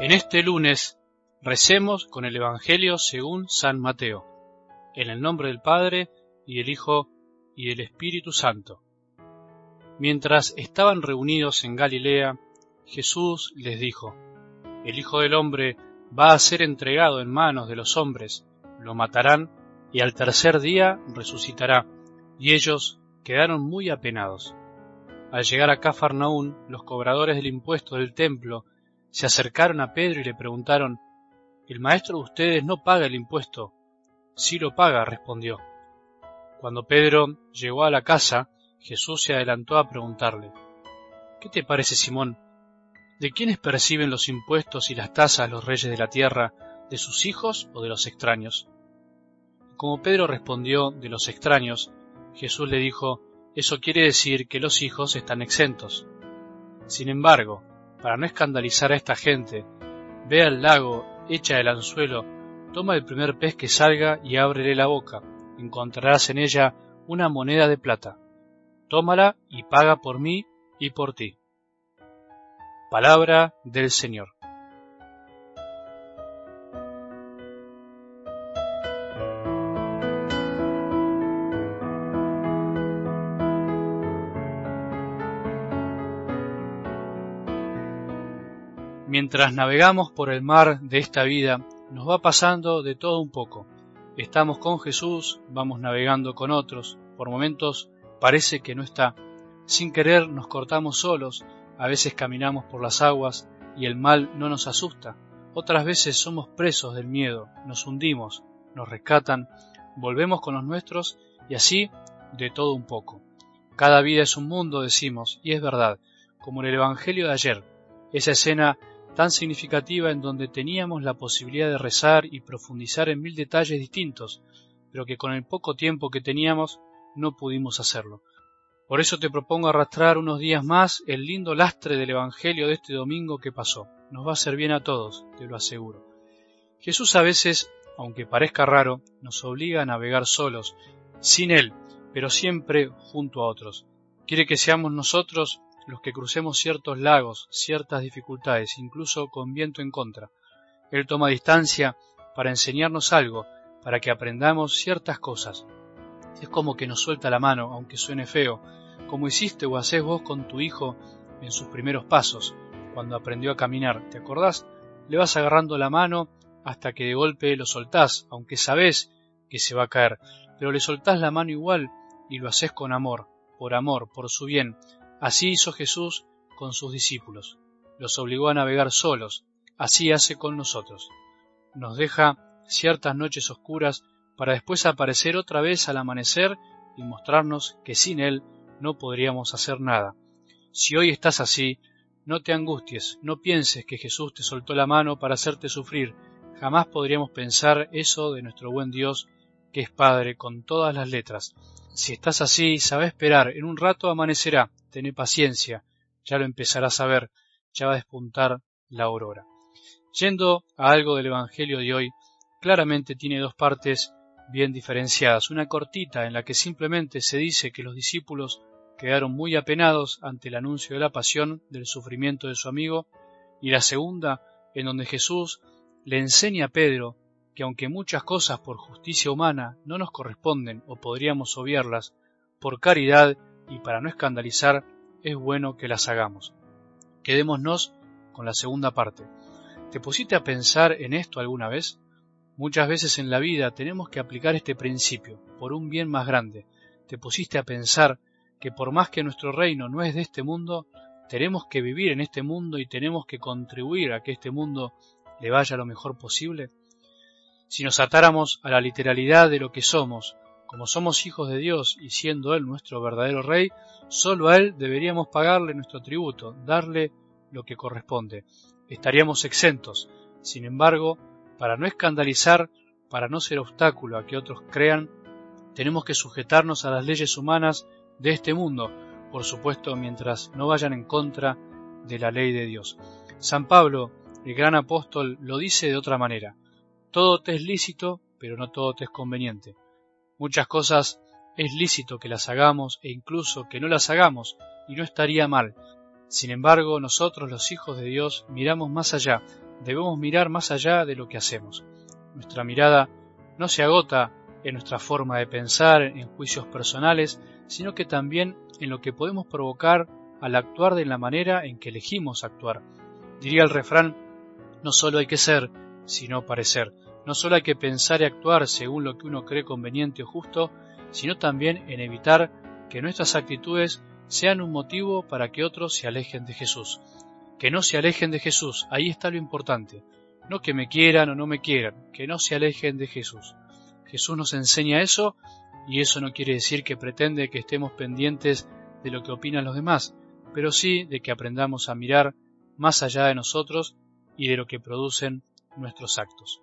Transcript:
En este lunes recemos con el Evangelio según San Mateo, en el nombre del Padre y del Hijo y del Espíritu Santo. Mientras estaban reunidos en Galilea, Jesús les dijo, El Hijo del Hombre va a ser entregado en manos de los hombres, lo matarán y al tercer día resucitará. Y ellos quedaron muy apenados. Al llegar a Cafarnaún, los cobradores del impuesto del templo se acercaron a Pedro y le preguntaron, El maestro de ustedes no paga el impuesto. Sí lo paga, respondió. Cuando Pedro llegó a la casa, Jesús se adelantó a preguntarle, ¿Qué te parece, Simón? ¿De quiénes perciben los impuestos y las tasas los reyes de la tierra, de sus hijos o de los extraños? Como Pedro respondió de los extraños, Jesús le dijo, eso quiere decir que los hijos están exentos. Sin embargo, para no escandalizar a esta gente, ve al lago, echa el anzuelo, toma el primer pez que salga y ábrele la boca. Encontrarás en ella una moneda de plata. Tómala y paga por mí y por ti. Palabra del Señor. Mientras navegamos por el mar de esta vida, nos va pasando de todo un poco. Estamos con Jesús, vamos navegando con otros, por momentos parece que no está. Sin querer nos cortamos solos, a veces caminamos por las aguas y el mal no nos asusta. Otras veces somos presos del miedo, nos hundimos, nos rescatan, volvemos con los nuestros y así de todo un poco. Cada vida es un mundo, decimos, y es verdad, como en el Evangelio de ayer, esa escena tan significativa en donde teníamos la posibilidad de rezar y profundizar en mil detalles distintos, pero que con el poco tiempo que teníamos no pudimos hacerlo. Por eso te propongo arrastrar unos días más el lindo lastre del Evangelio de este domingo que pasó. Nos va a ser bien a todos, te lo aseguro. Jesús a veces, aunque parezca raro, nos obliga a navegar solos, sin Él, pero siempre junto a otros. Quiere que seamos nosotros los que crucemos ciertos lagos, ciertas dificultades, incluso con viento en contra. Él toma distancia para enseñarnos algo, para que aprendamos ciertas cosas. Es como que nos suelta la mano, aunque suene feo, como hiciste o hacés vos con tu hijo en sus primeros pasos, cuando aprendió a caminar. ¿Te acordás? Le vas agarrando la mano hasta que de golpe lo soltás, aunque sabés que se va a caer, pero le soltás la mano igual y lo haces con amor, por amor, por su bien, Así hizo Jesús con sus discípulos. Los obligó a navegar solos. Así hace con nosotros. Nos deja ciertas noches oscuras para después aparecer otra vez al amanecer y mostrarnos que sin Él no podríamos hacer nada. Si hoy estás así, no te angusties, no pienses que Jesús te soltó la mano para hacerte sufrir. Jamás podríamos pensar eso de nuestro buen Dios, que es Padre con todas las letras. Si estás así, sabe esperar, en un rato amanecerá, tené paciencia, ya lo empezarás a ver, ya va a despuntar la aurora. Yendo a algo del Evangelio de hoy, claramente tiene dos partes bien diferenciadas. Una cortita en la que simplemente se dice que los discípulos quedaron muy apenados ante el anuncio de la pasión, del sufrimiento de su amigo, y la segunda en donde Jesús le enseña a Pedro que aunque muchas cosas por justicia humana no nos corresponden o podríamos obviarlas, por caridad y para no escandalizar, es bueno que las hagamos. Quedémonos con la segunda parte. ¿Te pusiste a pensar en esto alguna vez? Muchas veces en la vida tenemos que aplicar este principio, por un bien más grande. ¿Te pusiste a pensar que por más que nuestro reino no es de este mundo, tenemos que vivir en este mundo y tenemos que contribuir a que este mundo le vaya lo mejor posible? Si nos atáramos a la literalidad de lo que somos, como somos hijos de Dios y siendo Él nuestro verdadero Rey, solo a Él deberíamos pagarle nuestro tributo, darle lo que corresponde. Estaríamos exentos. Sin embargo, para no escandalizar, para no ser obstáculo a que otros crean, tenemos que sujetarnos a las leyes humanas de este mundo, por supuesto mientras no vayan en contra de la ley de Dios. San Pablo, el gran apóstol, lo dice de otra manera. Todo te es lícito, pero no todo te es conveniente. Muchas cosas es lícito que las hagamos e incluso que no las hagamos, y no estaría mal. Sin embargo, nosotros los hijos de Dios miramos más allá, debemos mirar más allá de lo que hacemos. Nuestra mirada no se agota en nuestra forma de pensar, en juicios personales, sino que también en lo que podemos provocar al actuar de la manera en que elegimos actuar. Diría el refrán, no solo hay que ser, sino parecer. No solo hay que pensar y actuar según lo que uno cree conveniente o justo, sino también en evitar que nuestras actitudes sean un motivo para que otros se alejen de Jesús. Que no se alejen de Jesús, ahí está lo importante. No que me quieran o no me quieran, que no se alejen de Jesús. Jesús nos enseña eso y eso no quiere decir que pretende que estemos pendientes de lo que opinan los demás, pero sí de que aprendamos a mirar más allá de nosotros y de lo que producen nuestros actos.